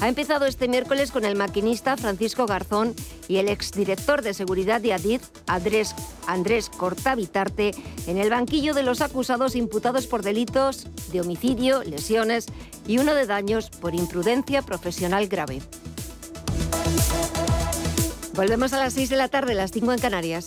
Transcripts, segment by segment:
Ha empezado este miércoles con el maquinista Francisco Garzón y el exdirector de seguridad de Adif, Andrés, Andrés Cortavitarte, en el banquillo de los acusados imputados por delitos de homicidio, lesiones y uno de daños por imprudencia profesional grave. Volvemos a las 6 de la tarde, las 5 en Canarias.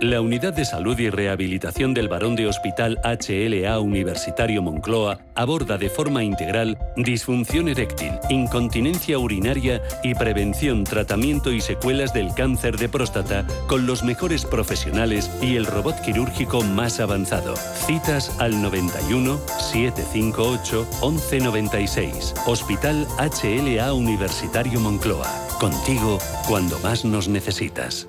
La Unidad de Salud y Rehabilitación del Barón de Hospital HLA Universitario Moncloa aborda de forma integral disfunción eréctil, incontinencia urinaria y prevención, tratamiento y secuelas del cáncer de próstata con los mejores profesionales y el robot quirúrgico más avanzado. Citas al 91 758 1196. Hospital HLA Universitario Moncloa. Contigo cuando más nos necesitas.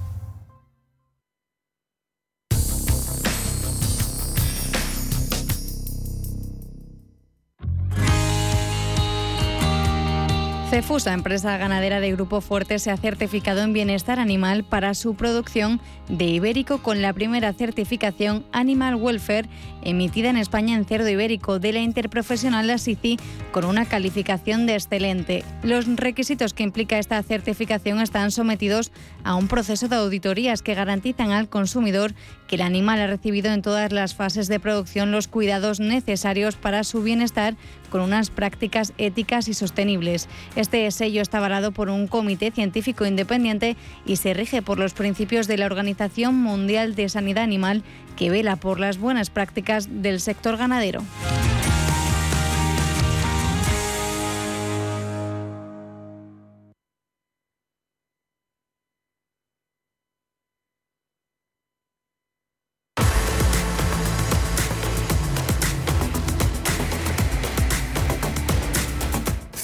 Cefusa, empresa ganadera de Grupo Fuerte, se ha certificado en bienestar animal para su producción de ibérico con la primera certificación Animal Welfare emitida en España en cerdo ibérico de la interprofesional La SICI con una calificación de excelente. Los requisitos que implica esta certificación están sometidos a un proceso de auditorías que garantizan al consumidor que el animal ha recibido en todas las fases de producción los cuidados necesarios para su bienestar con unas prácticas éticas y sostenibles. Este sello está avalado por un comité científico independiente y se rige por los principios de la Organización Mundial de Sanidad Animal que vela por las buenas prácticas del sector ganadero.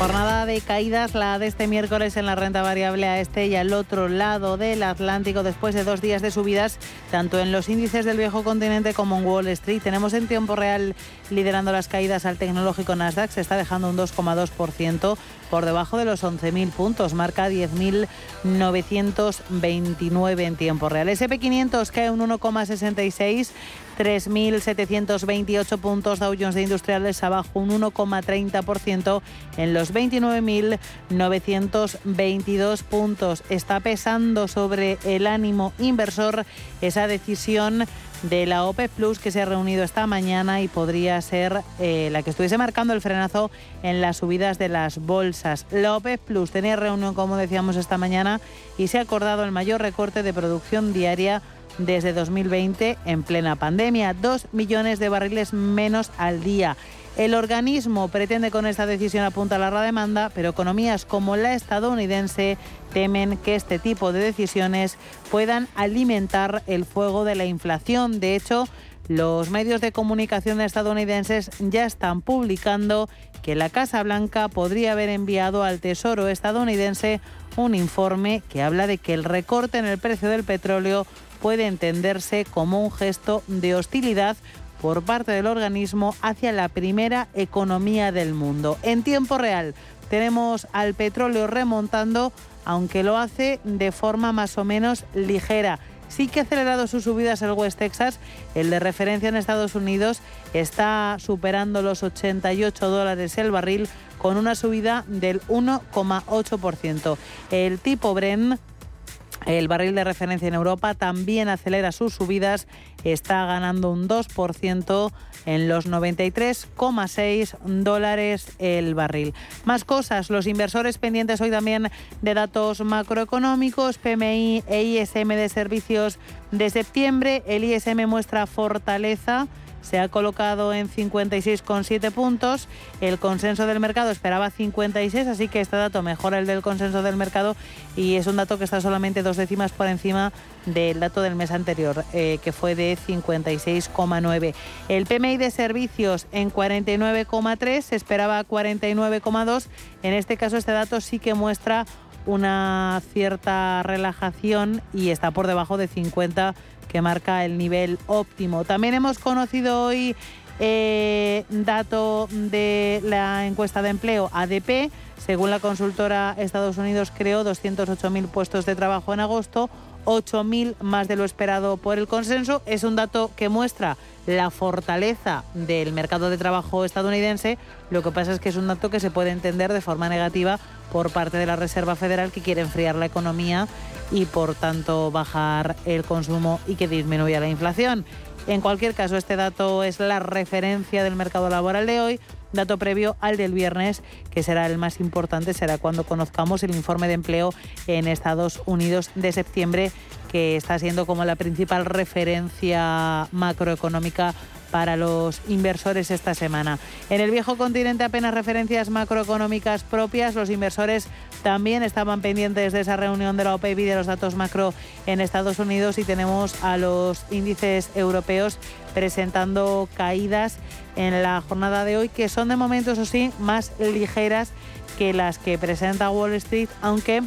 Jornada de caídas, la de este miércoles en la renta variable a este y al otro lado del Atlántico, después de dos días de subidas, tanto en los índices del viejo continente como en Wall Street. Tenemos en tiempo real liderando las caídas al tecnológico Nasdaq, se está dejando un 2,2% por debajo de los 11.000 puntos, marca 10.929 en tiempo real. SP500 cae un 1,66, 3.728 puntos, Dow Jones de Industriales abajo un 1,30% en los 29.922 puntos. Está pesando sobre el ánimo inversor esa decisión de la OPEP Plus que se ha reunido esta mañana y podría ser eh, la que estuviese marcando el frenazo en las subidas de las bolsas. La OPEP Plus tenía reunión, como decíamos, esta mañana y se ha acordado el mayor recorte de producción diaria desde 2020 en plena pandemia, dos millones de barriles menos al día. El organismo pretende con esta decisión apuntalar la demanda, pero economías como la estadounidense temen que este tipo de decisiones puedan alimentar el fuego de la inflación. De hecho, los medios de comunicación estadounidenses ya están publicando que la Casa Blanca podría haber enviado al Tesoro estadounidense un informe que habla de que el recorte en el precio del petróleo puede entenderse como un gesto de hostilidad por parte del organismo hacia la primera economía del mundo. En tiempo real tenemos al petróleo remontando, aunque lo hace de forma más o menos ligera. Sí que ha acelerado sus subidas el West Texas, el de referencia en Estados Unidos, está superando los 88 dólares el barril con una subida del 1,8%. El tipo Brent el barril de referencia en Europa también acelera sus subidas, está ganando un 2% en los 93,6 dólares el barril. Más cosas, los inversores pendientes hoy también de datos macroeconómicos, PMI e ISM de servicios de septiembre. El ISM muestra fortaleza se ha colocado en 56,7 puntos. El consenso del mercado esperaba 56, así que este dato mejora el del consenso del mercado y es un dato que está solamente dos décimas por encima del dato del mes anterior, eh, que fue de 56,9. El PMI de servicios en 49,3, se esperaba 49,2. En este caso, este dato sí que muestra una cierta relajación y está por debajo de 50 que marca el nivel óptimo. También hemos conocido hoy eh, dato de la encuesta de empleo ADP. Según la consultora, Estados Unidos creó 208.000 puestos de trabajo en agosto, 8.000 más de lo esperado por el consenso. Es un dato que muestra la fortaleza del mercado de trabajo estadounidense. Lo que pasa es que es un dato que se puede entender de forma negativa por parte de la Reserva Federal que quiere enfriar la economía y por tanto bajar el consumo y que disminuya la inflación. En cualquier caso, este dato es la referencia del mercado laboral de hoy, dato previo al del viernes, que será el más importante, será cuando conozcamos el informe de empleo en Estados Unidos de septiembre, que está siendo como la principal referencia macroeconómica para los inversores esta semana. En el viejo continente apenas referencias macroeconómicas propias. Los inversores también estaban pendientes de esa reunión de la OPEP y de los datos macro en Estados Unidos y tenemos a los índices europeos presentando caídas en la jornada de hoy que son de momento, eso sí, más ligeras que las que presenta Wall Street, aunque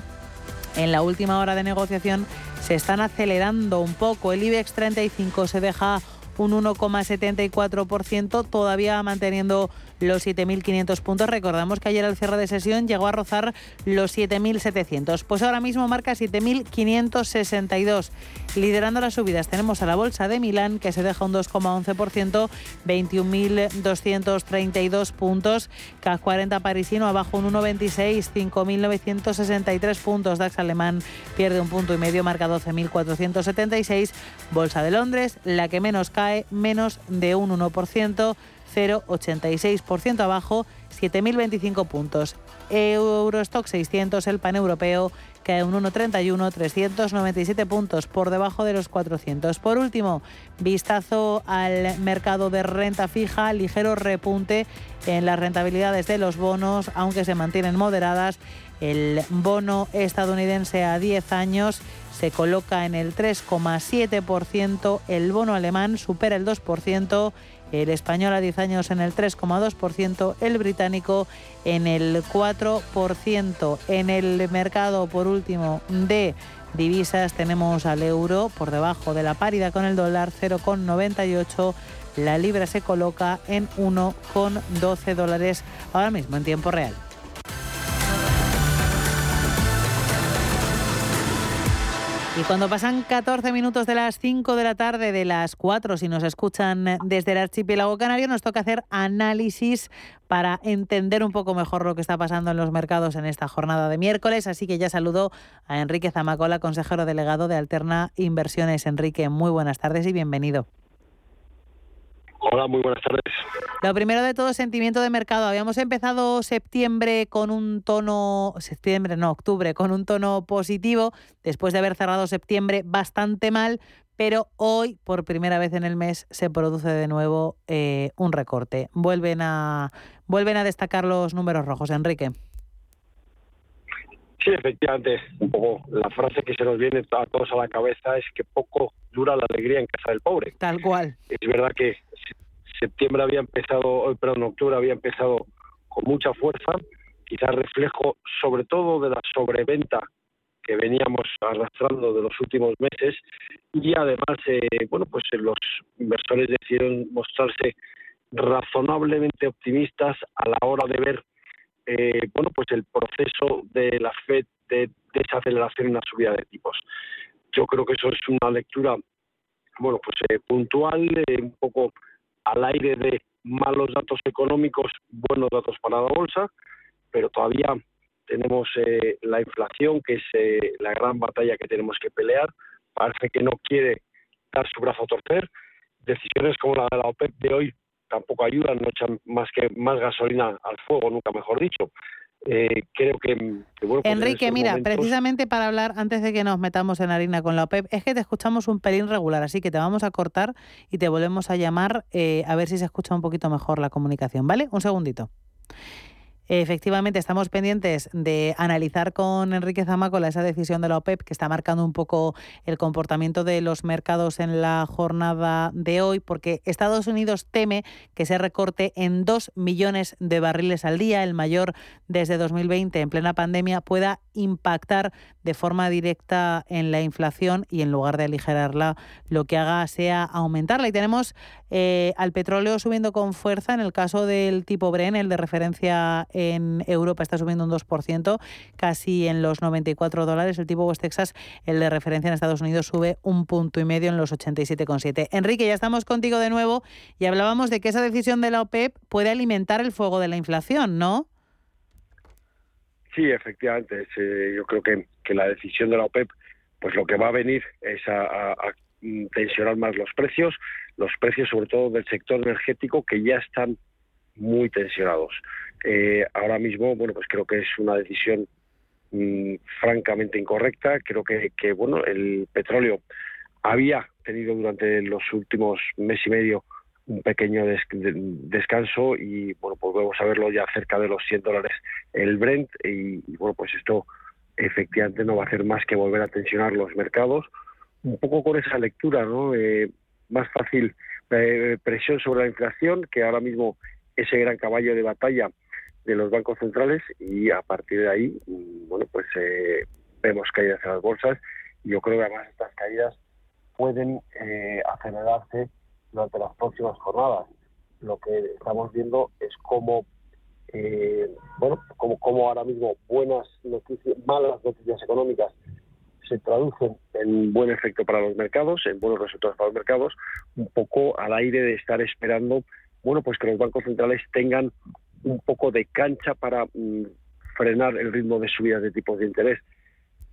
en la última hora de negociación se están acelerando un poco. El IBEX 35 se deja un 1,74%, todavía manteniendo los 7.500 puntos. Recordamos que ayer al cierre de sesión llegó a rozar los 7.700. Pues ahora mismo marca 7.562. Liderando las subidas tenemos a la Bolsa de Milán que se deja un 2,11%, 21.232 puntos. CAC 40 parisino abajo un 1,26, 5.963 puntos. DAX alemán pierde un punto y medio, marca 12.476. Bolsa de Londres, la que menos cae, menos de un 1%. 0,86% abajo, 7.025 puntos. Eurostock 600, el pan europeo, cae un 1,31, 397 puntos por debajo de los 400. Por último, vistazo al mercado de renta fija, ligero repunte en las rentabilidades de los bonos, aunque se mantienen moderadas. El bono estadounidense a 10 años se coloca en el 3,7%, el bono alemán supera el 2%, el español a 10 años en el 3,2%, el británico en el 4%. En el mercado, por último, de divisas tenemos al euro por debajo de la paridad con el dólar 0,98. La libra se coloca en 1,12 dólares ahora mismo en tiempo real. Y cuando pasan 14 minutos de las 5 de la tarde, de las 4, si nos escuchan desde el archipiélago canario, nos toca hacer análisis para entender un poco mejor lo que está pasando en los mercados en esta jornada de miércoles. Así que ya saludo a Enrique Zamacola, consejero delegado de Alterna Inversiones. Enrique, muy buenas tardes y bienvenido. Hola, muy buenas tardes. Lo primero de todo, sentimiento de mercado. Habíamos empezado septiembre con un tono, septiembre, no, octubre, con un tono positivo, después de haber cerrado septiembre bastante mal, pero hoy, por primera vez en el mes, se produce de nuevo eh, un recorte. Vuelven a, vuelven a destacar los números rojos. Enrique. Sí, efectivamente, un poco la frase que se nos viene a todos a la cabeza es que poco dura la alegría en casa del pobre. Tal cual. Es verdad que septiembre había empezado, perdón, octubre había empezado con mucha fuerza, quizás reflejo sobre todo de la sobreventa que veníamos arrastrando de los últimos meses y además, eh, bueno, pues los inversores decidieron mostrarse razonablemente optimistas a la hora de ver eh, bueno, pues el proceso de la FED de desaceleración en la subida de tipos. Yo creo que eso es una lectura, bueno, pues eh, puntual, eh, un poco al aire de malos datos económicos, buenos datos para la bolsa, pero todavía tenemos la inflación, que es la gran batalla que tenemos que pelear. Parece que no quiere dar su brazo a torcer. Decisiones como la de la OPEP de hoy tampoco ayudan, no echan más que más gasolina al fuego, nunca mejor dicho. Eh, creo que, bueno, pues Enrique, mira, precisamente para hablar, antes de que nos metamos en harina con la OPEP, es que te escuchamos un pelín regular, así que te vamos a cortar y te volvemos a llamar eh, a ver si se escucha un poquito mejor la comunicación, ¿vale? Un segundito. Efectivamente, estamos pendientes de analizar con Enrique Zamacola esa decisión de la OPEP que está marcando un poco el comportamiento de los mercados en la jornada de hoy, porque Estados Unidos teme que se recorte en 2 millones de barriles al día, el mayor desde 2020 en plena pandemia, pueda impactar de forma directa en la inflación y en lugar de aligerarla, lo que haga sea aumentarla. Y tenemos eh, al petróleo subiendo con fuerza en el caso del tipo Bren, el de referencia en Europa está subiendo un 2%, casi en los 94 dólares. El tipo West Texas, el de referencia en Estados Unidos, sube un punto y medio en los 87,7. Enrique, ya estamos contigo de nuevo y hablábamos de que esa decisión de la OPEP puede alimentar el fuego de la inflación, ¿no? Sí, efectivamente. Eh, yo creo que, que, la decisión de la OPEP, pues lo que va a venir es a, tensionar más los precios, los precios sobre todo del sector energético que ya están muy tensionados. Eh, ahora mismo, bueno, pues creo que es una decisión mm, francamente incorrecta. Creo que, bueno, el petróleo había tenido durante los últimos mes y medio un pequeño descanso y bueno pues vamos a verlo ya cerca de los 100 dólares el Brent y, bueno pues esto efectivamente no va a hacer más que volver a tensionar los mercados un poco con esa lectura no eh, más fácil eh, presión sobre la inflación que ahora mismo ese gran caballo de batalla de los bancos centrales y a partir de ahí, mm, bueno, pues eh, vemos caídas en las bolsas y yo creo que además estas caídas pueden eh, acelerarse durante las próximas jornadas. Lo que estamos viendo es cómo, eh, bueno, como, como ahora mismo buenas noticias, malas noticias económicas se traducen en buen efecto para los mercados, en buenos resultados para los mercados, un poco al aire de estar esperando, bueno, pues que los bancos centrales tengan un poco de cancha para mm, frenar el ritmo de subidas de tipos de interés.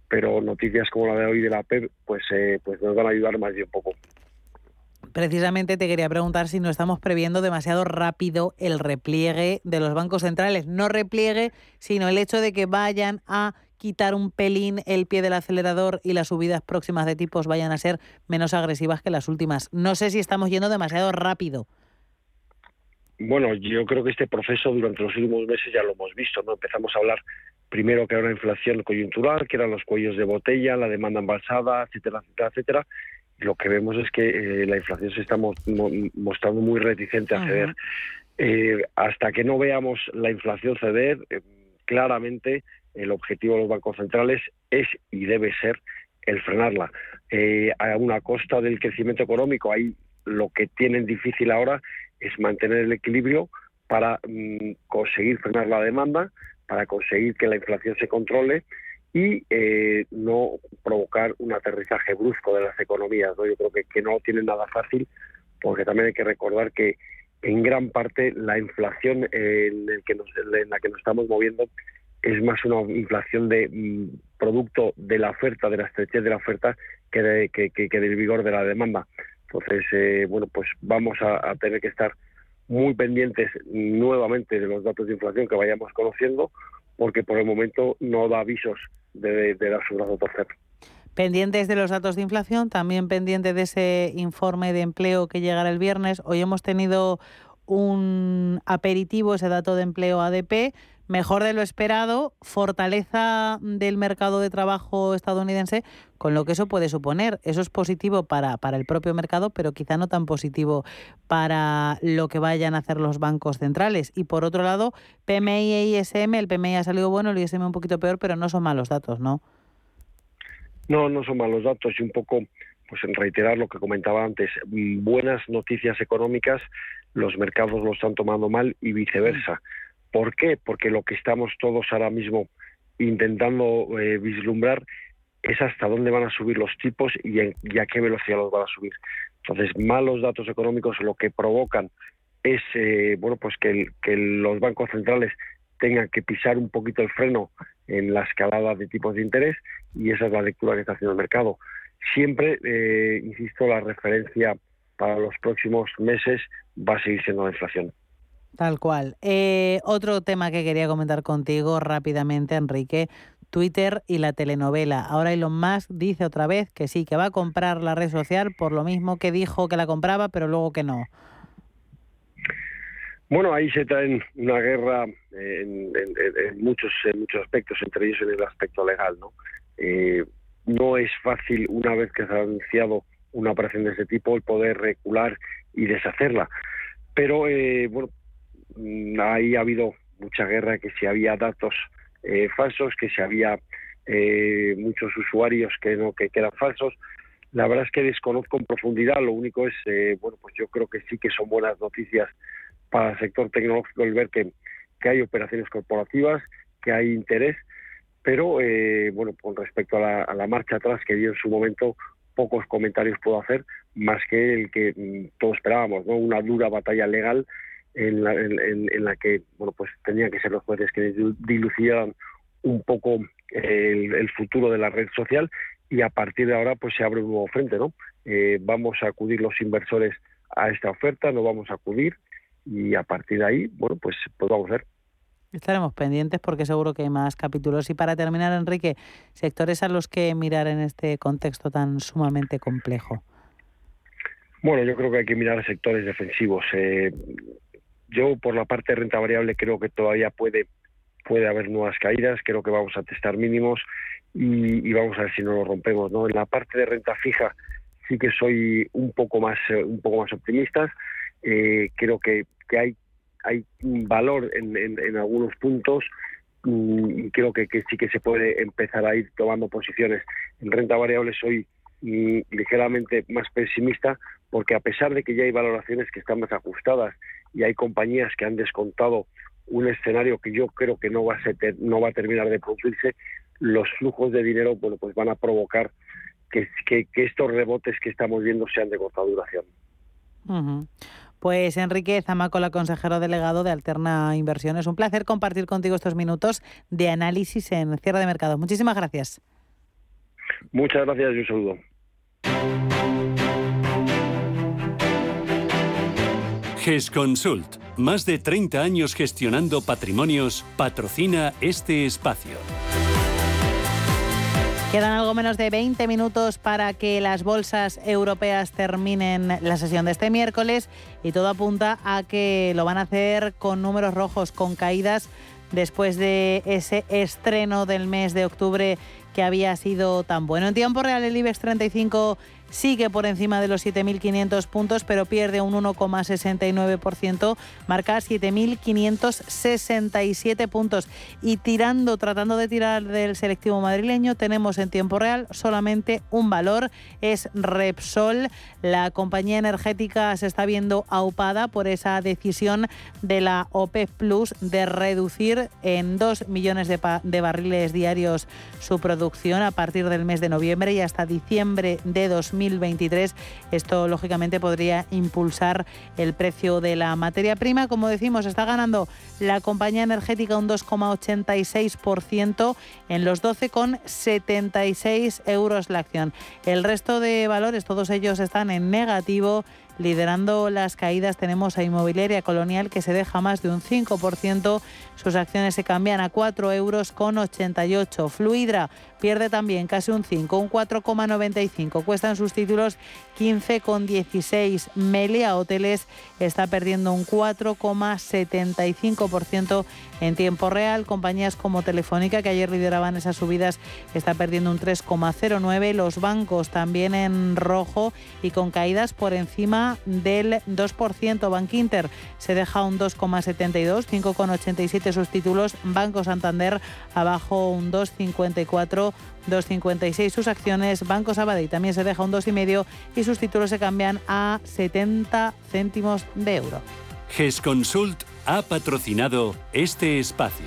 Pero noticias como la de hoy de la PEP, pues, eh, pues nos van a ayudar más de un poco. Precisamente te quería preguntar si no estamos previendo demasiado rápido el repliegue de los bancos centrales. No repliegue, sino el hecho de que vayan a quitar un pelín el pie del acelerador y las subidas próximas de tipos vayan a ser menos agresivas que las últimas. No sé si estamos yendo demasiado rápido bueno, yo creo que este proceso durante los últimos meses ya lo hemos visto, ¿no? Empezamos a hablar primero que era una inflación coyuntural, que eran los cuellos de botella, la demanda embalsada, etcétera, etcétera, etcétera. Lo que vemos es que eh, la inflación se está mostrando muy reticente a ceder. Eh, hasta que no veamos la inflación ceder, eh, claramente el objetivo de los bancos centrales es y debe ser el frenarla. a una costa del crecimiento económico, ahí lo que tienen difícil ahora es mantener el equilibrio para mm, conseguir frenar la demanda, para conseguir que la inflación se controle y eh, no provocar un aterrizaje brusco de las economías. Yo creo que, que no tiene nada fácil porque también hay que recordar que en gran parte la inflación que en la que nos estamos moviendo es más una inflación de mm, producto de la oferta, de la estrechez de la oferta, que, que, que, del vigor de la demanda. Entonces, eh, bueno, pues vamos a, tener que estar muy pendientes nuevamente de los datos de inflación que vayamos conociendo, porque por el momento no da avisos de, dar su brazo torcer. Pendientes de los datos de inflación, también pendiente de ese informe de empleo que llegará el viernes. Hoy hemos tenido un aperitivo, ese dato de empleo ADP, mejor de lo esperado, fortaleza del mercado de trabajo estadounidense, con lo que eso puede suponer. Eso es positivo para, para el propio mercado, pero quizá no tan positivo para lo que vayan a hacer los bancos centrales. Y por otro lado, PMI e ISM, el PMI ha salido bueno, el ISM un poquito peor, pero no son malos datos, ¿no? No, no son malos datos y un poco, pues en reiterar lo que comentaba antes, mm, buenas noticias económicas, los mercados lo están tomando mal y viceversa. ¿Por qué? Porque lo que estamos todos ahora mismo intentando eh, vislumbrar es hasta dónde van a subir los tipos y, a qué velocidad los van a subir. Entonces, malos datos económicos lo que provocan es eh, bueno pues que, los bancos centrales tengan que pisar un poquito el freno en la escalada de tipos de interés y esa es la lectura que está haciendo el mercado. Siempre, eh, insisto, la referencia para los próximos meses va a seguir siendo la inflación. Tal cual. Eh, otro tema que quería comentar contigo rápidamente, Enrique. Twitter y la telenovela. Ahora Elon Musk dice otra vez que sí, que va a comprar la red social por lo mismo que dijo que la compraba, pero luego que no. Bueno, ahí se traen una guerra en, muchos en muchos aspectos, entre ellos en el aspecto legal, ¿no? Eh, no es fácil una vez que se ha anunciado una operación de ese tipo el poder recular y deshacerla. Pero eh, bueno, ahí ha habido mucha guerra, que si había datos eh, falsos, que si había eh, muchos usuarios que no que, eran falsos. La verdad es que desconozco en profundidad. Lo único es, eh, bueno, pues yo creo que sí que son buenas noticias para el sector tecnológico el ver que, que hay operaciones corporativas, que hay interés, pero bueno, con respecto a la, a la marcha atrás que dio en su momento, pocos comentarios puedo hacer, más que el que mm, todos esperábamos, ¿no? Una dura batalla legal en la, en, la que bueno pues tenían que ser los jueces que dilucidaran un poco el, futuro de la red social y a partir de ahora pues se abre un nuevo frente no eh, vamos a acudir los inversores a esta oferta no vamos a acudir y a partir de ahí bueno pues pues vamos a ver Estaremos pendientes porque seguro que hay más capítulos. Y para terminar, Enrique, sectores a los que mirar en este contexto tan sumamente complejo. Bueno, yo creo que hay que mirar sectores defensivos. Eh, yo por la parte de renta variable creo que todavía puede puede haber nuevas caídas, creo que vamos a testar mínimos y, vamos a ver si no lo rompemos. En la parte de renta fija sí que soy un poco más eh, un poco más optimista. Eh, creo que, que hay hay valor en, en, algunos puntos y creo que, que, sí que se puede empezar a ir tomando posiciones. En renta variable soy mm, ligeramente más pesimista porque a pesar de que ya hay valoraciones que están más ajustadas y hay compañías que han descontado un escenario que yo creo que no va a, ser, no va a terminar de producirse, los flujos de dinero bueno, pues van a provocar que, que, estos rebotes que estamos viendo sean de corta duración. Pues Enrique Zamacola, consejero delegado de Alterna Inversiones, un placer compartir contigo estos minutos de análisis en cierre de mercado. Muchísimas gracias. Muchas gracias y un saludo. GESConsult, más de 30 años gestionando patrimonios, patrocina este espacio. Quedan algo menos de 20 minutos para que las bolsas europeas terminen la sesión de este miércoles y todo apunta a que lo van a hacer con números rojos, con caídas después de ese estreno del mes de octubre que había sido tan bueno. En tiempo real el IBEX 35 sigue por encima de los 7.500 puntos, pero pierde un 1,69%, marca 7.567 puntos. Y tirando, tratando de tirar del selectivo madrileño, tenemos en tiempo real solamente un valor, es Repsol. La compañía energética se está viendo aupada por esa decisión de la OPEP Plus de reducir en 2 millones de, de barriles diarios su producción a partir del mes de noviembre y hasta diciembre de 2020 2023. Esto, lógicamente, podría impulsar el precio de la materia prima. Como decimos, está ganando la compañía energética un 2,86% en los 12,76 euros la acción. El resto de valores, todos ellos están en negativo. Liderando las caídas tenemos a Inmobiliaria Colonial que se deja más de un 5%. Sus acciones se cambian a 4 euros con 88. Fluidra pierde también casi un 5, un 4,95. Cuestan sus títulos 15,16. Melia Hoteles está perdiendo un 4,75% en tiempo real. Compañías como Telefónica, que ayer lideraban esas subidas, está perdiendo un 3,09. Los bancos también en rojo y con caídas por encima del 2%. Bank Inter se deja un 2,72, 5,87 sus títulos. Banco Santander abajo un 2,54. 2,56 sus acciones. Banco Sabadell también se deja un 2,5 y sus títulos se cambian a 70 céntimos de euro. GESConsult ha patrocinado este espacio.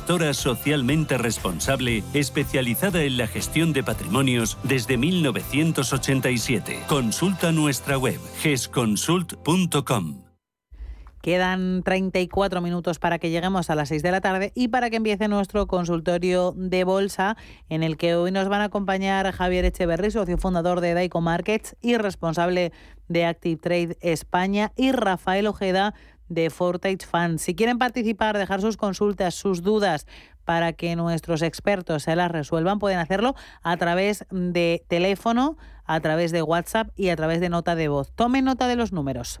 gestora socialmente responsable especializada en la gestión de patrimonios desde 1987. Consulta nuestra web gesconsult.com. Quedan 34 minutos para que lleguemos a las 6 de la tarde y para que empiece nuestro consultorio de bolsa, en el que hoy nos van a acompañar Javier Echeverry, socio fundador de Daico Markets y responsable de Active Trade España, y Rafael Ojeda, de Fortage Fund. Si quieren participar, dejar sus consultas, sus dudas para que nuestros expertos se las resuelvan, pueden hacerlo a través de teléfono, a través de WhatsApp y a través de nota de voz. Tomen nota de los números.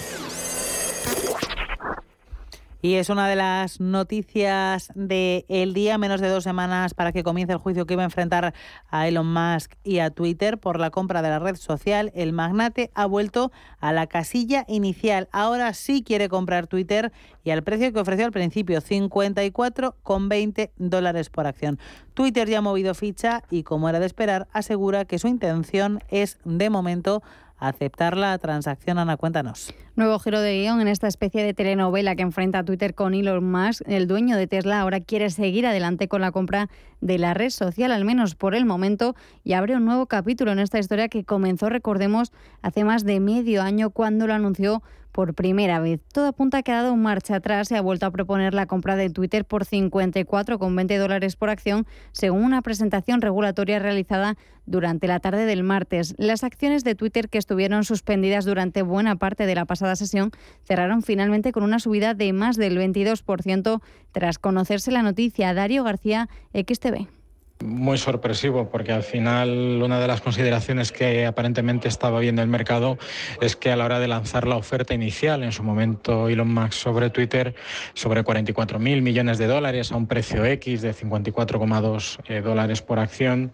Y es una de las noticias del día, menos de dos semanas para que comience el juicio que iba a enfrentar a Elon Musk y a Twitter por la compra de la red social. El magnate ha vuelto a la casilla inicial. Ahora sí quiere comprar Twitter y al precio que ofreció al principio, 54,20 dólares por acción. Twitter ya ha movido ficha y, como era de esperar, asegura que su intención es, de momento, aceptar la transacción. Ana, cuéntanos. Nuevo giro de guion en esta especie de telenovela que enfrenta a Twitter con Elon Musk. El dueño de Tesla ahora quiere seguir adelante con la compra de la red social, al menos por el momento, y abre un nuevo capítulo en esta historia que comenzó, recordemos, hace más de medio año cuando lo anunció por primera vez. Todo apunta a que ha marcha atrás y ha vuelto a proponer la compra de Twitter por 54,20 dólares por acción, según una presentación regulatoria realizada durante la tarde del martes. Las acciones de Twitter que estuvieron suspendidas durante buena parte de la pasada sesión cerraron finalmente con una subida de más del 22% tras conocerse la noticia. Dario García, XTV. Muy sorpresivo, porque al final una de las consideraciones que aparentemente estaba viendo el mercado es que a la hora de lanzar la oferta inicial, en su momento Elon Musk sobre Twitter, sobre 44 mil millones de dólares a un precio X de 54,2 eh, dólares por acción,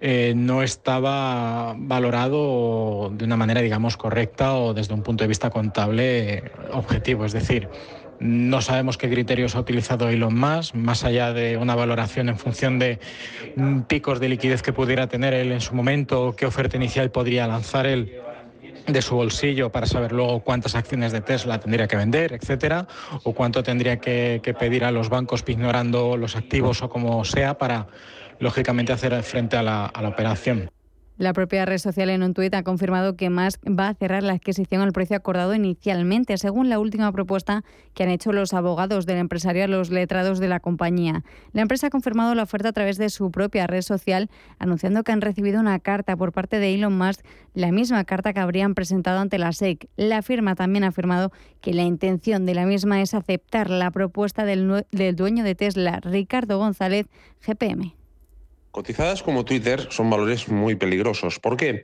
eh, no estaba valorado de una manera, digamos, correcta o desde un punto de vista contable objetivo. Es decir, no sabemos qué criterios ha utilizado Elon Musk, más allá de una valoración en función de mm, picos de liquidez que pudiera tener él en su momento, qué oferta inicial podría lanzar él de su bolsillo para saber luego cuántas acciones de Tesla tendría que vender, etcétera, o cuánto tendría que, pedir a los bancos ignorando los activos o como sea para, lógicamente, hacer frente a la operación. La propia red social en un tuit ha confirmado que Musk va a cerrar la adquisición al precio acordado inicialmente, según la última propuesta que han hecho los abogados del empresario los letrados de la compañía. La empresa ha confirmado la oferta a través de su propia red social, anunciando que han recibido una carta por parte de Elon Musk, la misma carta que habrían presentado ante la SEC. La firma también ha afirmado que la intención de la misma es aceptar la propuesta del dueño de Tesla, Ricardo González, GPM. Cotizadas como Twitter son valores muy peligrosos. ¿Por qué?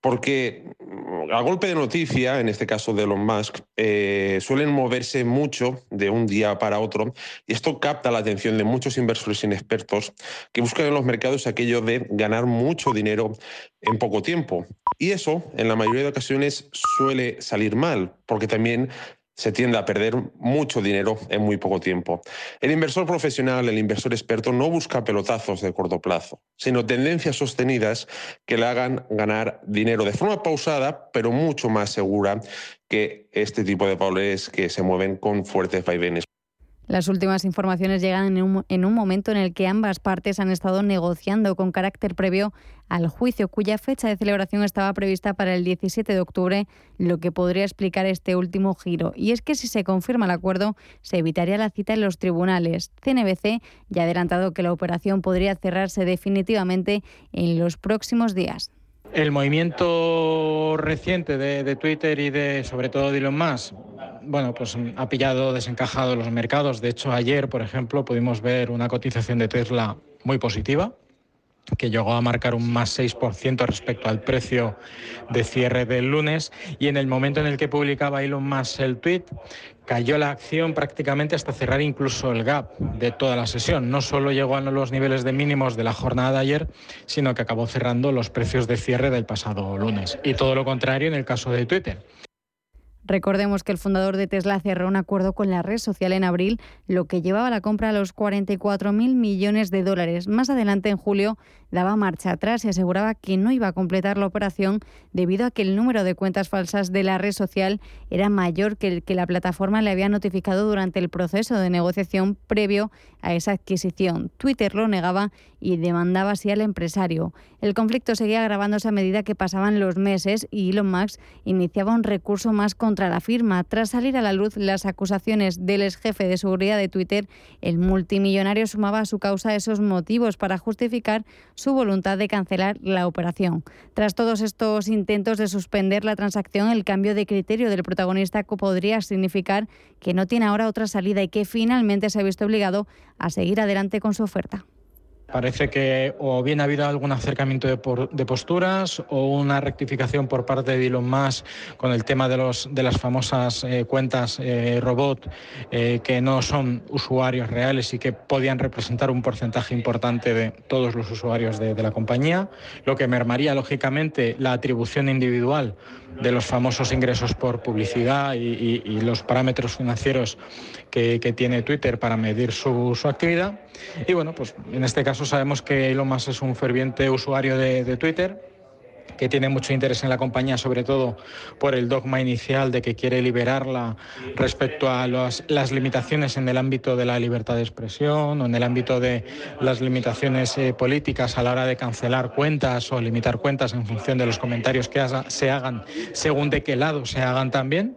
Porque mm, a golpe de noticia, en este caso de Elon Musk, eh, suelen moverse mucho de un día para otro y esto capta la atención de muchos inversores inexpertos que buscan en los mercados aquello de ganar mucho dinero en poco tiempo. Y eso, en la mayoría de ocasiones, suele salir mal, porque también se tiende a perder mucho dinero en muy poco tiempo. El inversor profesional, el inversor experto, no busca pelotazos de corto plazo, sino tendencias sostenidas que le hagan ganar dinero de forma pausada, pero mucho más segura que este tipo de valores que se mueven con fuertes vaivenes. Las últimas informaciones llegan en un, momento en el que ambas partes han estado negociando con carácter previo al juicio, cuya fecha de celebración estaba prevista para el 17 de octubre, lo que podría explicar este último giro. Y es que si se confirma el acuerdo, se evitaría la cita en los tribunales. CNBC ya ha adelantado que la operación podría cerrarse definitivamente en los próximos días. El movimiento reciente de, Twitter y de sobre todo de Elon Musk, bueno, pues ha pillado desencajado los mercados. De hecho, ayer, por ejemplo, pudimos ver una cotización de Tesla muy positiva que llegó a marcar un más 6% respecto al precio de cierre del lunes y en el momento en el que publicaba Elon Musk el tweet cayó la acción prácticamente hasta cerrar incluso el gap de toda la sesión. No solo llegó a los niveles de mínimos de la jornada de ayer, sino que acabó cerrando los precios de cierre del pasado lunes. Y todo lo contrario en el caso de Twitter. Recordemos que el fundador de Tesla cerró un acuerdo con la red social en abril, lo que llevaba la compra a los 44.000 millones de dólares. Más adelante, en julio, daba marcha atrás y aseguraba que no iba a completar la operación debido a que el número de cuentas falsas de la red social era mayor que el que la plataforma le había notificado durante el proceso de negociación previo a esa adquisición. Twitter lo negaba y demandaba así al empresario. El conflicto seguía agravándose a medida que pasaban los meses y Elon Musk iniciaba un recurso más contra la firma. Tras salir a la luz las acusaciones del ex jefe de seguridad de Twitter, el multimillonario sumaba a su causa esos motivos para justificar su voluntad de cancelar la operación. Tras todos estos intentos de suspender la transacción, el cambio de criterio del protagonista podría significar que no tiene ahora otra salida y que finalmente se ha visto obligado a seguir adelante con su oferta. Parece que o bien ha habido algún acercamiento de, posturas o una rectificación por parte de Elon Musk con el tema de, los, de las famosas eh, cuentas eh, robot eh, que no son usuarios reales y que podían representar un porcentaje importante de todos los usuarios de, la compañía, lo que mermaría lógicamente la atribución individual de los famosos ingresos por publicidad y, los parámetros financieros que, tiene Twitter para medir su, actividad. Y bueno, pues en este caso sabemos que Elon Musk es un ferviente usuario de, Twitter que tiene mucho interés en la compañía, sobre todo por el dogma inicial de que quiere liberarla respecto a las limitaciones en el ámbito de la libertad de expresión o en el ámbito de las limitaciones eh, políticas a la hora de cancelar cuentas o limitar cuentas en función de los comentarios que se hagan según de qué lado se hagan también.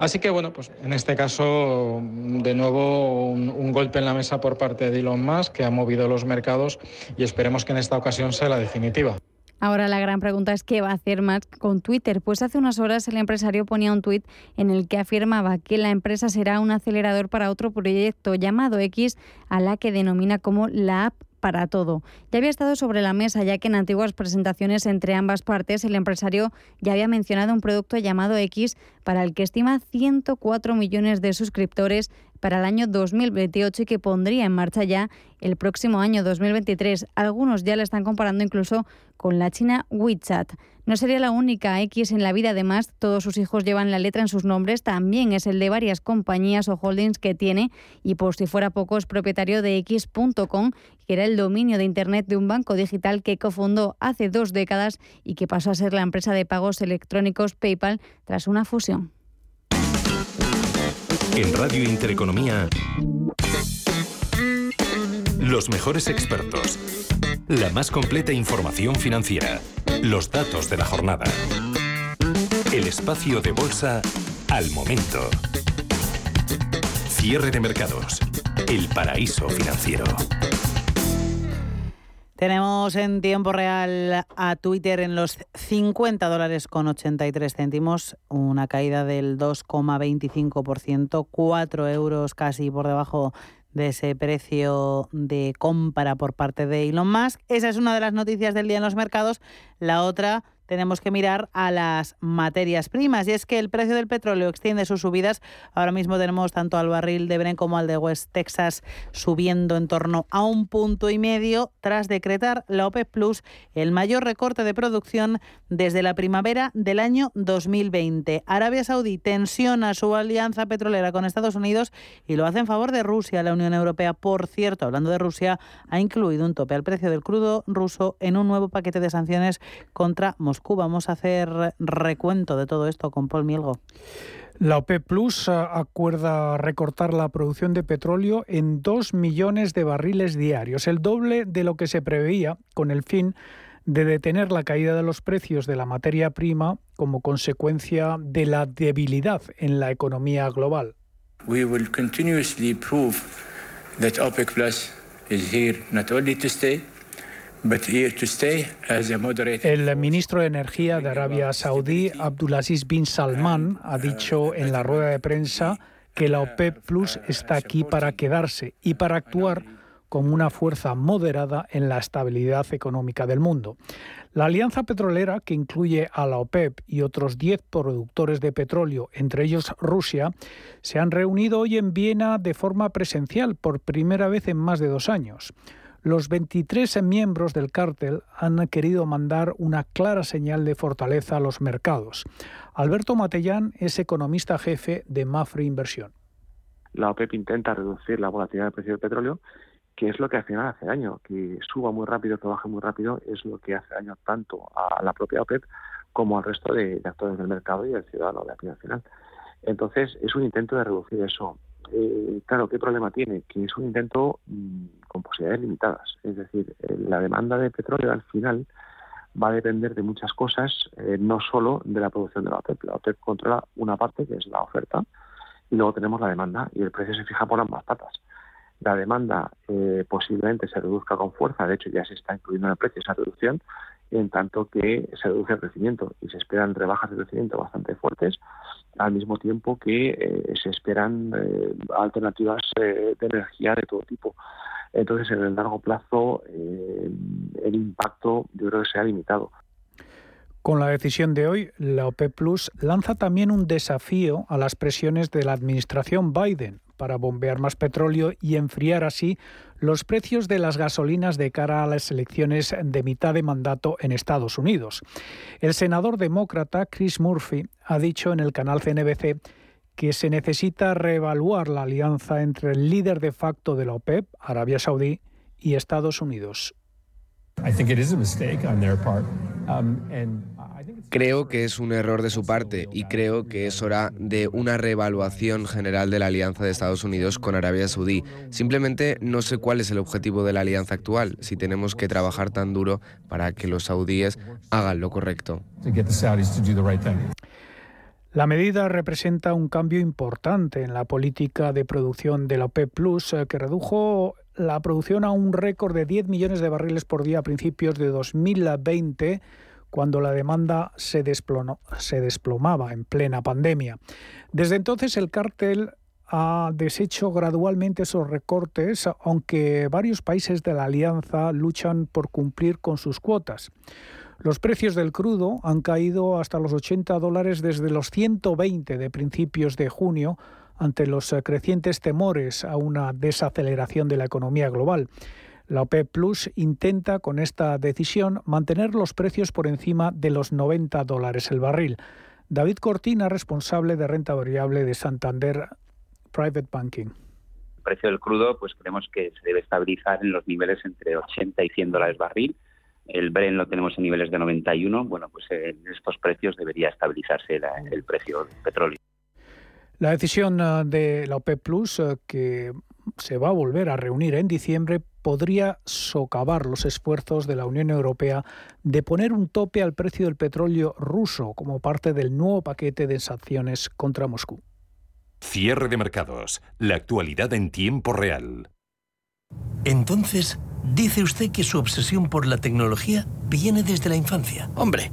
Así que bueno, pues en este caso, de nuevo, un, golpe en la mesa por parte de Elon Musk que ha movido los mercados y esperemos que en esta ocasión sea la definitiva. Ahora la gran pregunta es qué va a hacer Musk con Twitter. Pues hace unas horas el empresario ponía un tuit en el que afirmaba que la empresa será un acelerador para otro proyecto llamado X, a la que denomina como la app para todo. Ya había estado sobre la mesa, ya que en antiguas presentaciones entre ambas partes el empresario ya había mencionado un producto llamado X para el que estima 104 millones de suscriptores para el año 2028 y que pondría en marcha ya el próximo año 2023. Algunos ya la están comparando incluso con la China WeChat. No sería la única X en la vida, además, todos sus hijos llevan la letra en sus nombres, también es el de varias compañías o holdings que tiene y por si fuera poco es propietario de X.com, que era el dominio de Internet de un banco digital que cofundó hace dos décadas y que pasó a ser la empresa de pagos electrónicos PayPal tras una fusión. En Radio Intereconomía, los mejores expertos, la más completa información financiera. Los datos de la jornada. El espacio de bolsa al momento. Cierre de mercados. El paraíso financiero. Tenemos en tiempo real a Twitter en los 50 dólares con 83 céntimos, una caída del 2,25%, 4 euros casi por debajo de ese precio de compra por parte de Elon Musk. Esa es una de las noticias del día en los mercados. La otra tenemos que mirar a las materias primas. Y es que el precio del petróleo extiende sus subidas. Ahora mismo tenemos tanto al barril de Bren como al de West Texas subiendo en torno a un punto y medio tras decretar la OPEP Plus el mayor recorte de producción desde la primavera del año 2020. Arabia Saudí tensiona su alianza petrolera con Estados Unidos y lo hace en favor de Rusia. La Unión Europea, por cierto, hablando de Rusia, ha incluido un tope al precio del crudo ruso en un nuevo paquete de sanciones contra Moscú. Vamos a hacer recuento de todo esto con Paul Mielgo. La OPEP Plus acuerda recortar la producción de petróleo en 2 millones de barriles diarios, el doble de lo que se preveía con el fin de detener la caída de los precios de la materia prima como consecuencia de la debilidad en la economía global. We will continuously prove that OPEC Plus is here not only to stay el ministro de Energía de Arabia Saudí, Abdulaziz bin Salman, ha dicho en la rueda de prensa que la OPEP Plus está aquí para quedarse y para actuar como una fuerza moderada en la estabilidad económica del mundo. La alianza petrolera, que incluye a la OPEP y otros 10 productores de petróleo, entre ellos Rusia, se han reunido hoy en Viena de forma presencial por primera vez en más de dos años. Los 23 miembros del cártel han querido mandar una clara señal de fortaleza a los mercados. Alberto Matellán es economista jefe de Mafre Inversión. La OPEP intenta reducir la volatilidad del precio del petróleo, que es lo que al final hace daño, que suba muy rápido, que baje muy rápido, es lo que hace daño tanto a la propia OPEP como al resto de, actores del mercado y al ciudadano de aquí al final. Entonces, es un intento de reducir eso. Eh, claro, ¿qué problema tiene? Que es un intento mm, con posibilidades limitadas. Es decir, eh, la demanda de petróleo al final va a depender de muchas cosas, eh, no solo de la producción de la OPEP. La OPEP controla una parte, que es la oferta, y luego tenemos la demanda, y el precio se fija por ambas patas. La demanda posiblemente se reduzca con fuerza, de hecho ya se está incluyendo en el precio esa reducción, en tanto que se reduce el crecimiento y se esperan rebajas de crecimiento bastante fuertes, al mismo tiempo que eh, se esperan eh, alternativas eh, de energía de todo tipo. Entonces, en el largo plazo, el impacto yo creo que sea limitado. Con la decisión de hoy, la OPEP Plus lanza también un desafío a las presiones de la administración Biden para bombear más petróleo y enfriar así los precios de las gasolinas de cara a las elecciones de mitad de mandato en Estados Unidos. El senador demócrata Chris Murphy ha dicho en el canal CNBC que se necesita reevaluar la alianza entre el líder de facto de la OPEP, Arabia Saudí, y Estados Unidos. Creo que es un error de su parte y creo que es hora de una reevaluación general de la alianza de Estados Unidos con Arabia Saudí. Simplemente no sé cuál es el objetivo de la alianza actual, si tenemos que trabajar tan duro para que los saudíes hagan lo correcto. La medida representa un cambio importante en la política de producción de la OPEP Plus, eh, que redujo la producción a un récord de 10 millones de barriles por día a principios de 2020 cuando la demanda se, desplomaba en plena pandemia. Desde entonces el cártel ha deshecho gradualmente esos recortes, aunque varios países de la alianza luchan por cumplir con sus cuotas. Los precios del crudo han caído hasta los 80 dólares desde los 120 de principios de junio ante los crecientes temores a una desaceleración de la economía global. La OPEP Plus intenta con esta decisión mantener los precios por encima de los 90 dólares el barril. David Cortina, responsable de renta variable de Santander Private Banking. El precio del crudo, pues creemos que se debe estabilizar en los niveles entre 80 y 100 dólares barril. El Bren lo tenemos en niveles de 91. Bueno, pues en estos precios debería estabilizarse el precio del petróleo. La decisión eh, de la OPEP Plus, eh, que se va a volver a reunir en diciembre, podría socavar los esfuerzos de la Unión Europea de poner un tope al precio del petróleo ruso como parte del nuevo paquete de sanciones contra Moscú. Cierre de mercados. La actualidad en tiempo real. Entonces, dice usted que su obsesión por la tecnología viene desde la infancia. Hombre,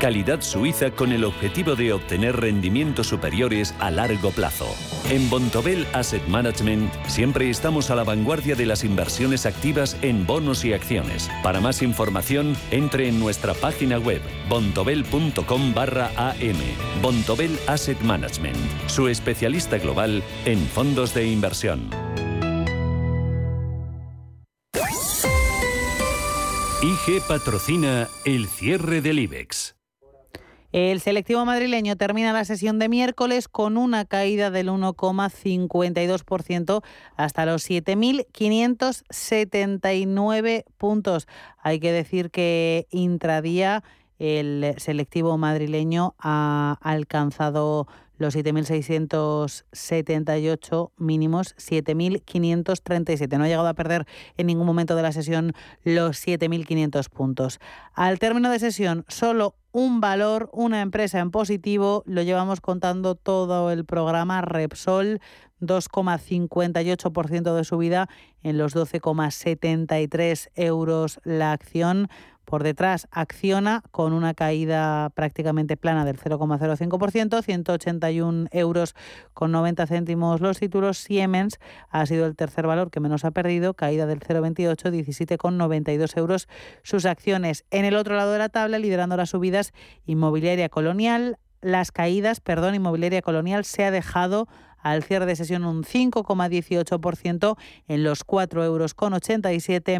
calidad suiza con el objetivo de obtener rendimientos superiores a largo plazo. En Bontobel Asset Management siempre estamos a la vanguardia de las inversiones activas en bonos y acciones. Para más información, entre en nuestra página web bontobel.com barra am. Bontobel Asset Management, su especialista global en fondos de inversión. IG patrocina el cierre del IBEX. El selectivo madrileño termina la sesión de miércoles con una caída del 1,52% hasta los 7.579 puntos. Hay que decir que intradía el selectivo madrileño ha alcanzado los 7.678 mínimos, 7.537. No ha llegado a perder en ningún momento de la sesión los 7.500 puntos. Al término de sesión, solo un valor, una empresa en positivo, lo llevamos contando todo el programa Repsol, 2,58% de subida en los 12,73 euros la acción. Por detrás, Acciona con una caída prácticamente plana del 0,05%, 181 euros con 90 céntimos los títulos. Siemens ha sido el tercer valor que menos ha perdido, caída del 0,28, 17,92 euros sus acciones. En el otro lado de la tabla, liderando las subidas, Inmobiliaria Colonial, las caídas, perdón, Inmobiliaria Colonial se ha dejado al cierre de sesión un 5,18% en los 4,87 euros.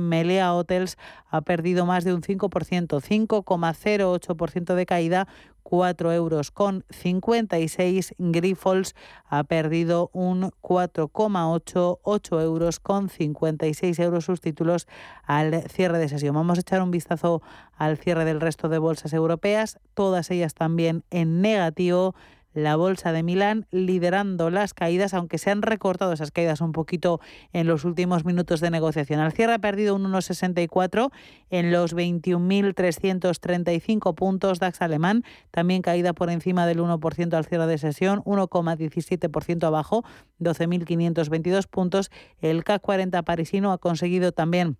Melea Hotels ha perdido más de un 5%, 5,08% de caída 4 euros con 56. Grifols ha perdido un 4,8, 8 euros con 56 euros sus títulos al cierre de sesión. Vamos a echar un vistazo al cierre del resto de bolsas europeas, todas ellas también en negativo la bolsa de Milán liderando las caídas, aunque se han recortado esas caídas un poquito en los últimos minutos de negociación. Al cierre ha perdido un 1,64 en los 21.335 puntos DAX alemán, también caída por encima del 1% al cierre de sesión, 1,17% abajo, 12.522 puntos. El CAC 40 parisino ha conseguido también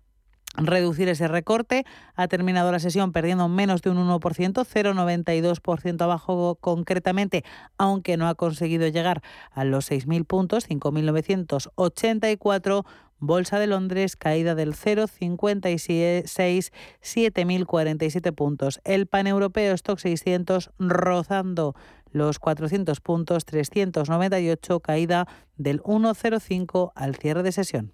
reducir ese recorte. Ha terminado la sesión perdiendo menos de un 1%, 0,92% abajo concretamente, aunque no ha conseguido llegar a los 6.000 puntos, 5.984. Bolsa de Londres, caída del 0,56, 7.047 puntos. El paneuropeo Stock 600 rozando los 400 puntos, 398, caída del 1,05 al cierre de sesión.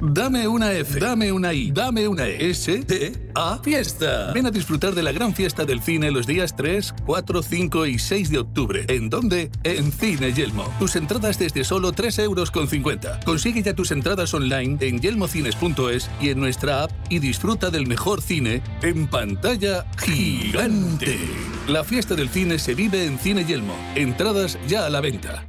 Dame una F, dame una I, dame una E. S, T, A, fiesta. Ven a disfrutar de la gran fiesta del cine los días 3, 4, 5 y 6 de octubre. ¿En dónde? En Cine Yelmo. Tus entradas desde solo 3 euros con 50. Consigue ya tus entradas online en yelmocines.es y en nuestra app y disfruta del mejor cine en pantalla gigante. La fiesta del cine se vive en Cine Yelmo. Entradas ya a la venta.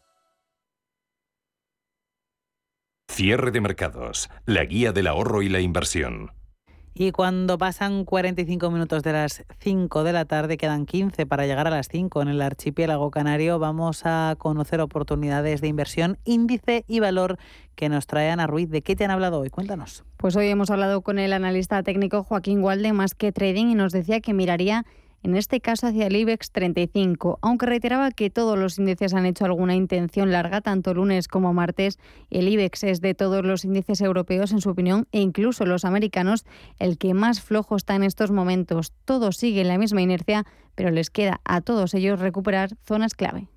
Cierre de mercados, la guía del ahorro y la inversión. Y cuando pasan 45 minutos de las 5 de la tarde, quedan 15 para llegar a las 5 en el archipiélago canario, vamos a conocer oportunidades de inversión, índice y valor que nos trae Ana Ruiz. ¿De qué te han hablado hoy? Cuéntanos. Pues hoy hemos hablado con el analista técnico Joaquín Walde, más que trading, y nos decía que miraría en este caso hacia el IBEX 35, aunque reiteraba que todos los índices han hecho alguna intención larga, tanto lunes como martes. El IBEX es de todos los índices europeos, en su opinión, e incluso los americanos, el que más flojo está en estos momentos. Todos siguen la misma inercia, pero les queda a todos ellos recuperar zonas clave.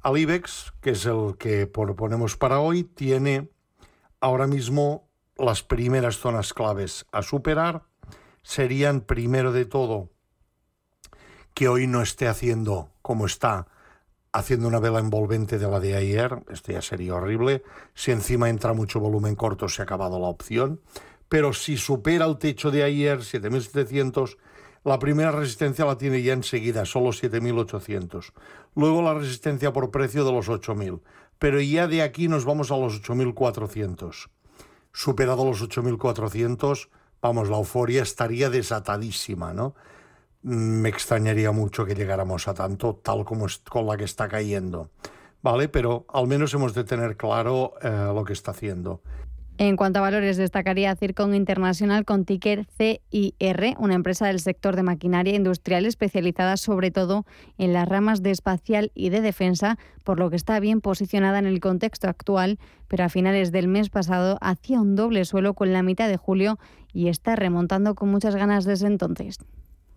Al IBEX, que es el que proponemos para hoy, tiene ahora mismo las primeras zonas claves a superar. Serían primero de todo que hoy no esté haciendo como está, haciendo una vela envolvente de la de ayer, esto ya sería horrible. Si encima entra mucho volumen corto, se ha acabado la opción. Pero si supera el techo de ayer, 7.700, la primera resistencia la tiene ya enseguida, solo 7.800. Luego la resistencia por precio de los 8.000. Pero ya de aquí nos vamos a los 8.400. Superado los 8.400, vamos, la euforia estaría desatadísima, ¿no? Me extrañaría mucho que llegáramos a tanto, tal como es, con la que está cayendo. ¿Vale? Pero al menos hemos de tener claro eh, lo que está haciendo. En cuanto a valores, destacaría Circon International con ticker CIR, una empresa del sector de maquinaria industrial especializada sobre todo en las ramas de espacial y de defensa, por lo que está bien posicionada en el contexto actual, pero a finales del mes pasado hacía un doble suelo con la mitad de julio y está remontando con muchas ganas desde entonces.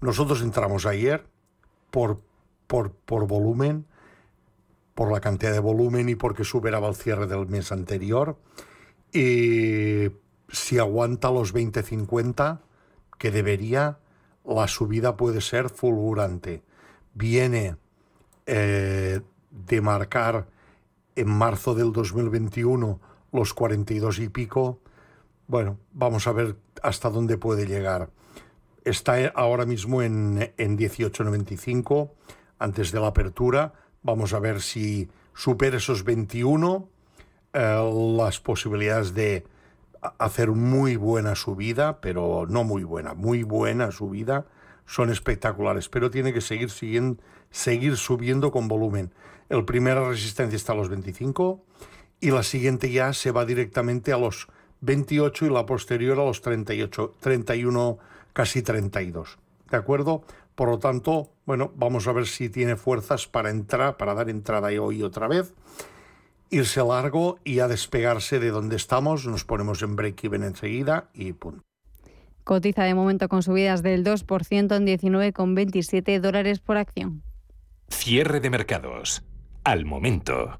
Nosotros entramos ayer por, por, por volumen, por la cantidad de volumen y porque superaba el cierre del mes anterior. Y si aguanta los 20-50, que debería, la subida puede ser fulgurante. Viene eh, de marcar en marzo del 2021 los 42 y pico. Bueno, vamos a ver hasta dónde puede llegar está ahora mismo en, en 18.95 antes de la apertura. Vamos a ver si supera esos 21. Eh, las posibilidades de hacer muy buena subida, pero no muy buena, muy buena subida, son espectaculares, pero tiene que seguir, seguir subiendo con volumen. El primera resistencia está a los 25 y la siguiente ya se va directamente a los 28 y la posterior a los 38, 31 casi 32. ¿De acuerdo? Por lo tanto, bueno, vamos a ver si tiene fuerzas para entrar, para dar entrada hoy otra vez, irse largo y a despegarse de donde estamos, nos ponemos en break-even enseguida y punto. Cotiza de momento con subidas del 2% en 19,27 dólares por acción. Cierre de mercados. Al momento.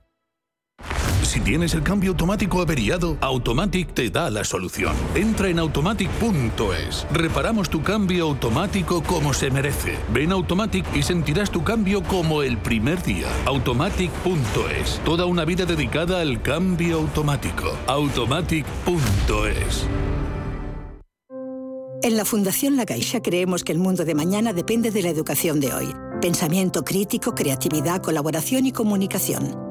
Si tienes el cambio automático averiado, Automatic te da la solución. Entra en automatic.es. Reparamos tu cambio automático como se merece. Ven a Automatic y sentirás tu cambio como el primer día. Automatic.es. Toda una vida dedicada al cambio automático. Automatic.es. En la Fundación La Caixa creemos que el mundo de mañana depende de la educación de hoy. Pensamiento crítico, creatividad, colaboración y comunicación.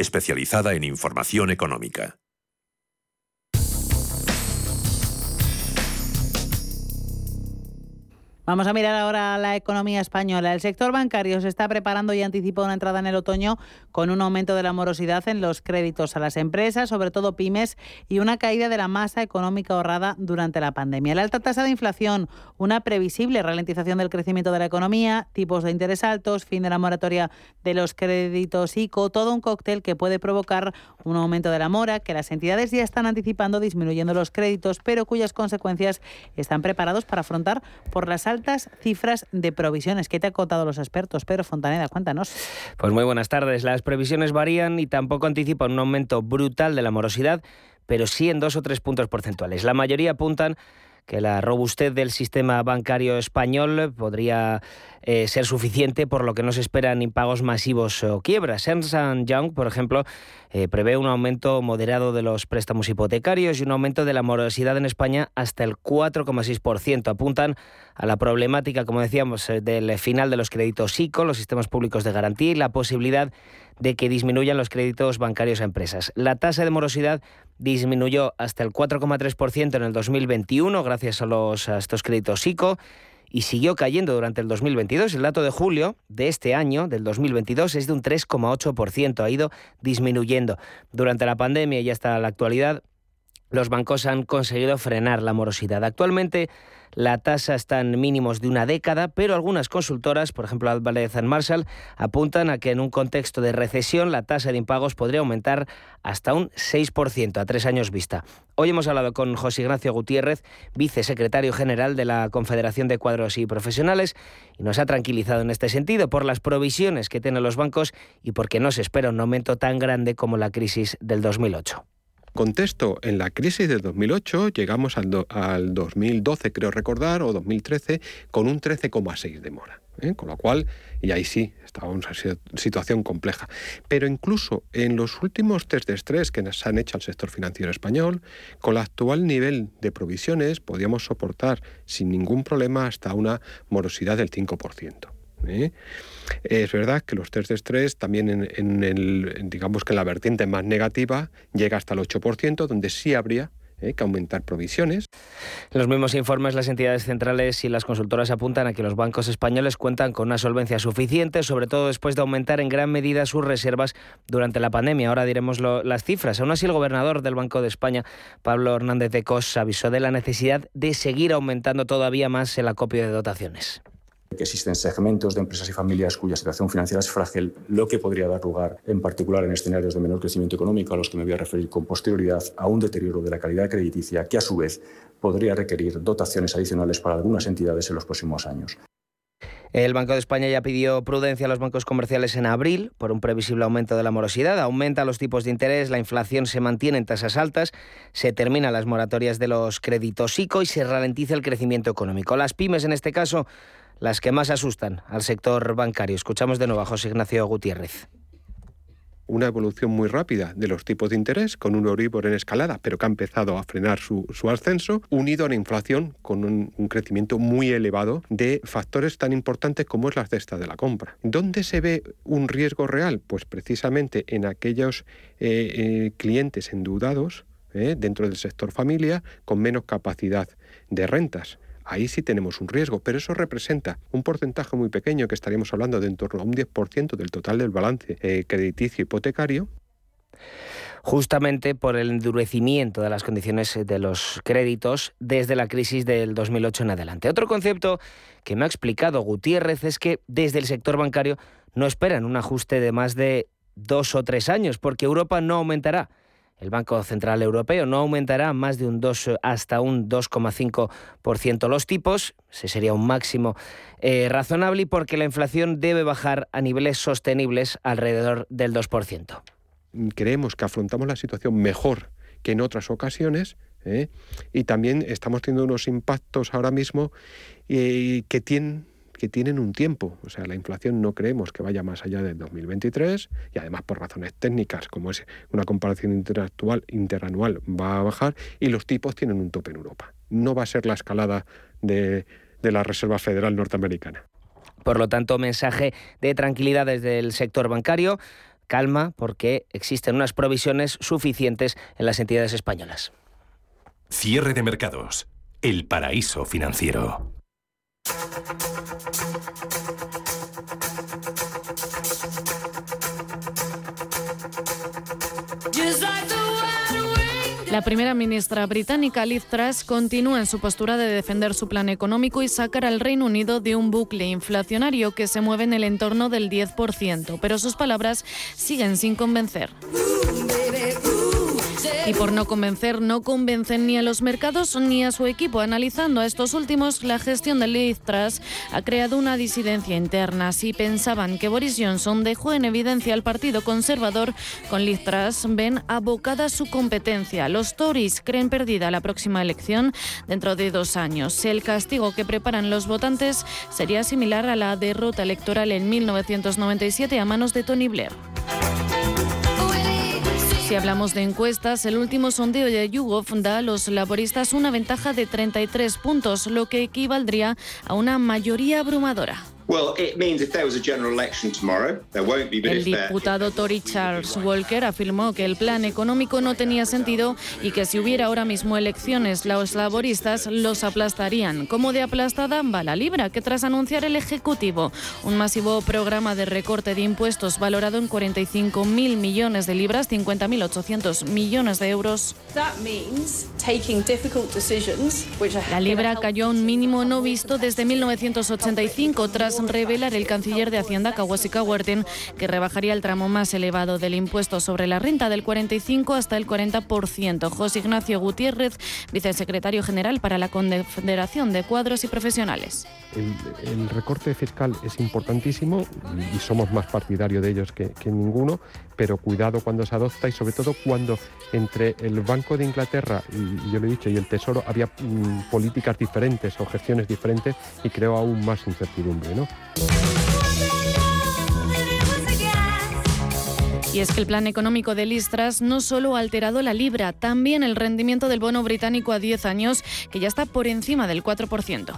especializada en información económica. Vamos a mirar ahora la economía española. El sector bancario se está preparando y anticipa una entrada en el otoño con un aumento de la morosidad en los créditos a las empresas, sobre todo pymes, y una caída de la masa económica ahorrada durante la pandemia. La alta tasa de inflación, una previsible ralentización del crecimiento de la economía, tipos de interés altos, fin de la moratoria de los créditos ICO, todo un cóctel que puede provocar un aumento de la mora, que las entidades ya están anticipando disminuyendo los créditos, pero cuyas consecuencias están preparados para afrontar por las altas cifras de provisiones. ¿Qué te han contado los expertos? Pedro Fontaneda, cuéntanos. Pues muy buenas tardes. Las previsiones varían y tampoco anticipan un aumento brutal de la morosidad, pero sí en dos o tres puntos porcentuales. La mayoría apuntan que la robustez del sistema bancario español podría eh, ser suficiente, por lo que no se esperan impagos masivos o quiebras. Ernst Young, por ejemplo, eh, prevé un aumento moderado de los préstamos hipotecarios y un aumento de la morosidad en España hasta el 4,6%. Apuntan a la problemática, como decíamos, eh, del final de los créditos ICO, los sistemas públicos de garantía y la posibilidad de que disminuyan los créditos bancarios a empresas. La tasa de morosidad disminuyó hasta el 4,3% en el 2021 gracias a, a estos créditos ICO y siguió cayendo durante el 2022. El dato de julio de este año, del 2022, es de un 3,8%. Ha ido disminuyendo. Durante la pandemia y hasta la actualidad, los bancos han conseguido frenar la morosidad. Actualmente la tasa está en mínimos de una década, pero algunas consultoras, por ejemplo Álvarez Marshall, apuntan a que en un contexto de recesión la tasa de impagos podría aumentar hasta un 6% a tres años vista. Hoy hemos hablado con José Ignacio Gutiérrez, vicesecretario general de la Confederación de Cuadros y Profesionales, y nos ha tranquilizado en este sentido por las provisiones que tienen los bancos y porque no se espera un aumento tan grande como la crisis del 2008. Contesto, en la crisis de 2008 llegamos al, al 2012, creo recordar, o 2013, con un 13,6 de mora. ¿eh? Con lo cual, y ahí sí, estaba una situación compleja. Pero incluso en los últimos test de estrés que se han hecho al sector financiero español, con el actual nivel de provisiones, podíamos soportar sin ningún problema hasta una morosidad del 5%. ¿Eh? Es verdad que los test de estrés también en, el, digamos que en la vertiente más negativa llega hasta el 8%, donde sí habría ¿eh? que aumentar provisiones. En los mismos informes, las entidades centrales y las consultoras apuntan a que los bancos españoles cuentan con una solvencia suficiente, sobre todo después de aumentar en gran medida sus reservas durante la pandemia. Ahora diremos las cifras. Aún así, el gobernador del Banco de España, Pablo Hernández de Cos, avisó de la necesidad de seguir aumentando todavía más el acopio de dotaciones que existen segmentos de empresas y familias cuya situación financiera es frágil, lo que podría dar lugar, en particular en escenarios de menor crecimiento económico, a los que me voy a referir con posterioridad, a un deterioro de la calidad crediticia que, a su vez, podría requerir dotaciones adicionales para algunas entidades en los próximos años. El Banco de España ya pidió prudencia a los bancos comerciales en abril por un previsible aumento de la morosidad. Aumenta los tipos de interés, la inflación se mantiene en tasas altas, se terminan las moratorias de los créditos ICO y se ralentiza el crecimiento económico. Las pymes, en este caso, las que más asustan al sector bancario. Escuchamos de nuevo a José Ignacio Gutiérrez una evolución muy rápida de los tipos de interés, con un Euribor en escalada, pero que ha empezado a frenar su, ascenso, unido a una inflación con un, crecimiento muy elevado de factores tan importantes como es la cesta de la compra. ¿Dónde se ve un riesgo real? Pues precisamente en aquellos eh, eh, clientes endeudados ¿eh? dentro del sector familia con menos capacidad de rentas. Ahí sí tenemos un riesgo, pero eso representa un porcentaje muy pequeño, que estaríamos hablando de en torno a un 10% del total del balance eh, crediticio hipotecario, justamente por el endurecimiento de las condiciones de los créditos desde la crisis del 2008 en adelante. Otro concepto que me ha explicado Gutiérrez es que desde el sector bancario no esperan un ajuste de más de dos o tres años, porque Europa no aumentará. El Banco Central Europeo no aumentará más de un 2 hasta un 2,5% los tipos, ese sería un máximo eh, razonable y porque la inflación debe bajar a niveles sostenibles alrededor del 2% creemos que afrontamos la situación mejor que en otras ocasiones ¿eh? y también estamos teniendo unos impactos ahora mismo eh, que tienen que tienen un tiempo. O sea, la inflación no creemos que vaya más allá del 2023 y además por razones técnicas, como es una comparación interanual, interanual va a bajar y los tipos tienen un tope en Europa. No va a ser la escalada de, de la Reserva Federal norteamericana. Por lo tanto, mensaje de tranquilidad desde el sector bancario calma porque existen unas provisiones suficientes en las entidades españolas. Cierre de mercados. El paraíso financiero. La primera ministra británica Liz Truss continúa en su postura de defender su plan económico y sacar al Reino Unido de un bucle inflacionario que se mueve en el entorno del 10%, pero sus palabras siguen sin convencer. Y por no convencer, no convencen ni a los mercados ni a su equipo. Analizando a estos últimos, la gestión de Liz Truss ha creado una disidencia interna. Si pensaban que Boris Johnson dejó en evidencia al Partido Conservador, con Liz Truss ven abocada su competencia. Los Tories creen perdida la próxima elección dentro de dos años. El castigo que preparan los votantes sería similar a la derrota electoral en 1997 a manos de Tony Blair. Si hablamos de encuestas, el último sondeo de YouGov da a los laboristas una ventaja de 33 puntos, lo que equivaldría a una mayoría abrumadora. El diputado Tory Charles Walker afirmó que el plan económico no tenía sentido y que si hubiera ahora mismo elecciones, los laboristas los aplastarían. Como de aplastada va la libra, que tras anunciar el Ejecutivo un masivo programa de recorte de impuestos valorado en 45.000 millones de libras, 50.800 millones de euros, la libra cayó a un mínimo no visto desde 1985 tras revelar el canciller de Hacienda, Kawasika Werten, que rebajaría el tramo más elevado del impuesto sobre la renta del 45 hasta el 40%. José Ignacio Gutiérrez, vicesecretario general para la Confederación de Cuadros y Profesionales. El, recorte fiscal es importantísimo y somos más partidarios de ellos que, ninguno, pero cuidado cuando se adopta y sobre todo cuando entre el Banco de Inglaterra, y yo lo he dicho, y el Tesoro había mm, políticas diferentes o gestiones diferentes y creo aún más incertidumbre. ¿no? Y es que el plan económico de Listras no solo ha alterado la libra, también el rendimiento del bono británico a 10 años, que ya está por encima del 4%.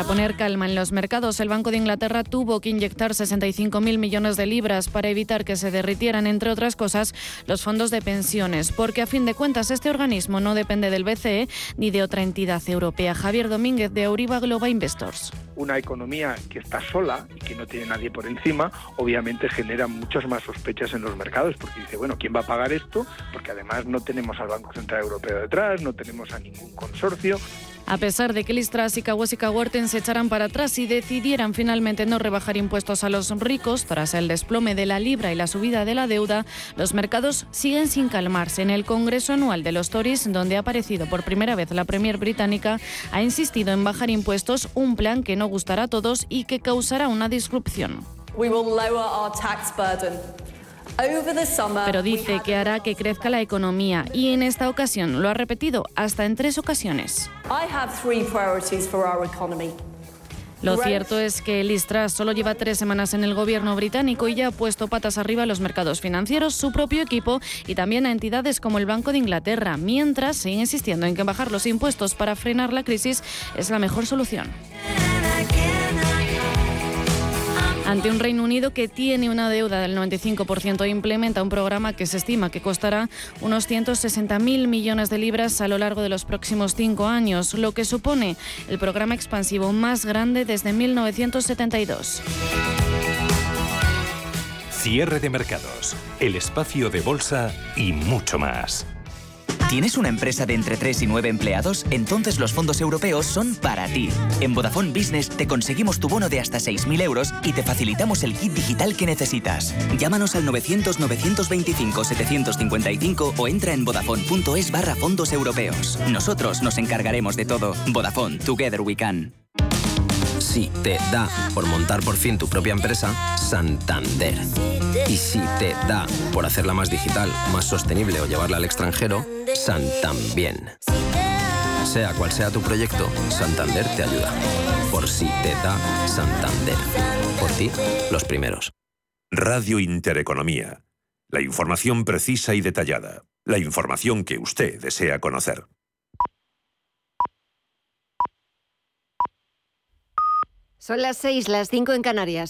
Para poner calma en los mercados, el Banco de Inglaterra tuvo que inyectar 65.000 millones de libras para evitar que se derritieran, entre otras cosas, los fondos de pensiones, porque a fin de cuentas este organismo no depende del BCE ni de otra entidad europea. Javier Domínguez de Auriva Global Investors. Una economía que está sola y que no tiene nadie por encima, obviamente genera muchas más sospechas en los mercados, porque dice, bueno, ¿quién va a pagar esto? Porque además no tenemos al Banco Central Europeo detrás, no tenemos a ningún consorcio. A pesar de que Listras y Kawasika Werten se echaran para atrás y decidieran finalmente no rebajar impuestos a los ricos tras el desplome de la libra y la subida de la deuda, los mercados siguen sin calmarse. En el Congreso Anual de los Tories, donde ha aparecido por primera vez la Premier británica, ha insistido en bajar impuestos, un plan que no gustará a todos y que causará una disrupción. Pero dice que hará que crezca la economía y en esta ocasión lo ha repetido hasta en tres ocasiones. Lo cierto es que Liz Truss solo lleva tres semanas en el gobierno británico y ya ha puesto patas arriba a los mercados financieros, su propio equipo y también a entidades como el Banco de Inglaterra, mientras sigue insistiendo en que bajar los impuestos para frenar la crisis es la mejor solución. Ante un Reino Unido que tiene una deuda del 95% e implementa un programa que se estima que costará unos 160.000 millones de libras a lo largo de los próximos cinco años, lo que supone el programa expansivo más grande desde 1972. Cierre de mercados, el espacio de bolsa y mucho más. ¿Tienes una empresa de entre 3 y 9 empleados? Entonces los fondos europeos son para ti. En Vodafone Business te conseguimos tu bono de hasta 6.000 euros y te facilitamos el kit digital que necesitas. Llámanos al 900-925-755 o entra en vodafone.es barra fondos europeos. Nosotros nos encargaremos de todo. Vodafone, Together We Can. Si te da por montar por fin tu propia empresa, Santander. Y si te da por hacerla más digital, más sostenible o llevarla al extranjero, Santambién. Sea cual sea tu proyecto, Santander te ayuda. Por si te da Santander. Por ti, los primeros. Radio Intereconomía. La información precisa y detallada. La información que usted desea conocer. Son las seis, las cinco en Canarias.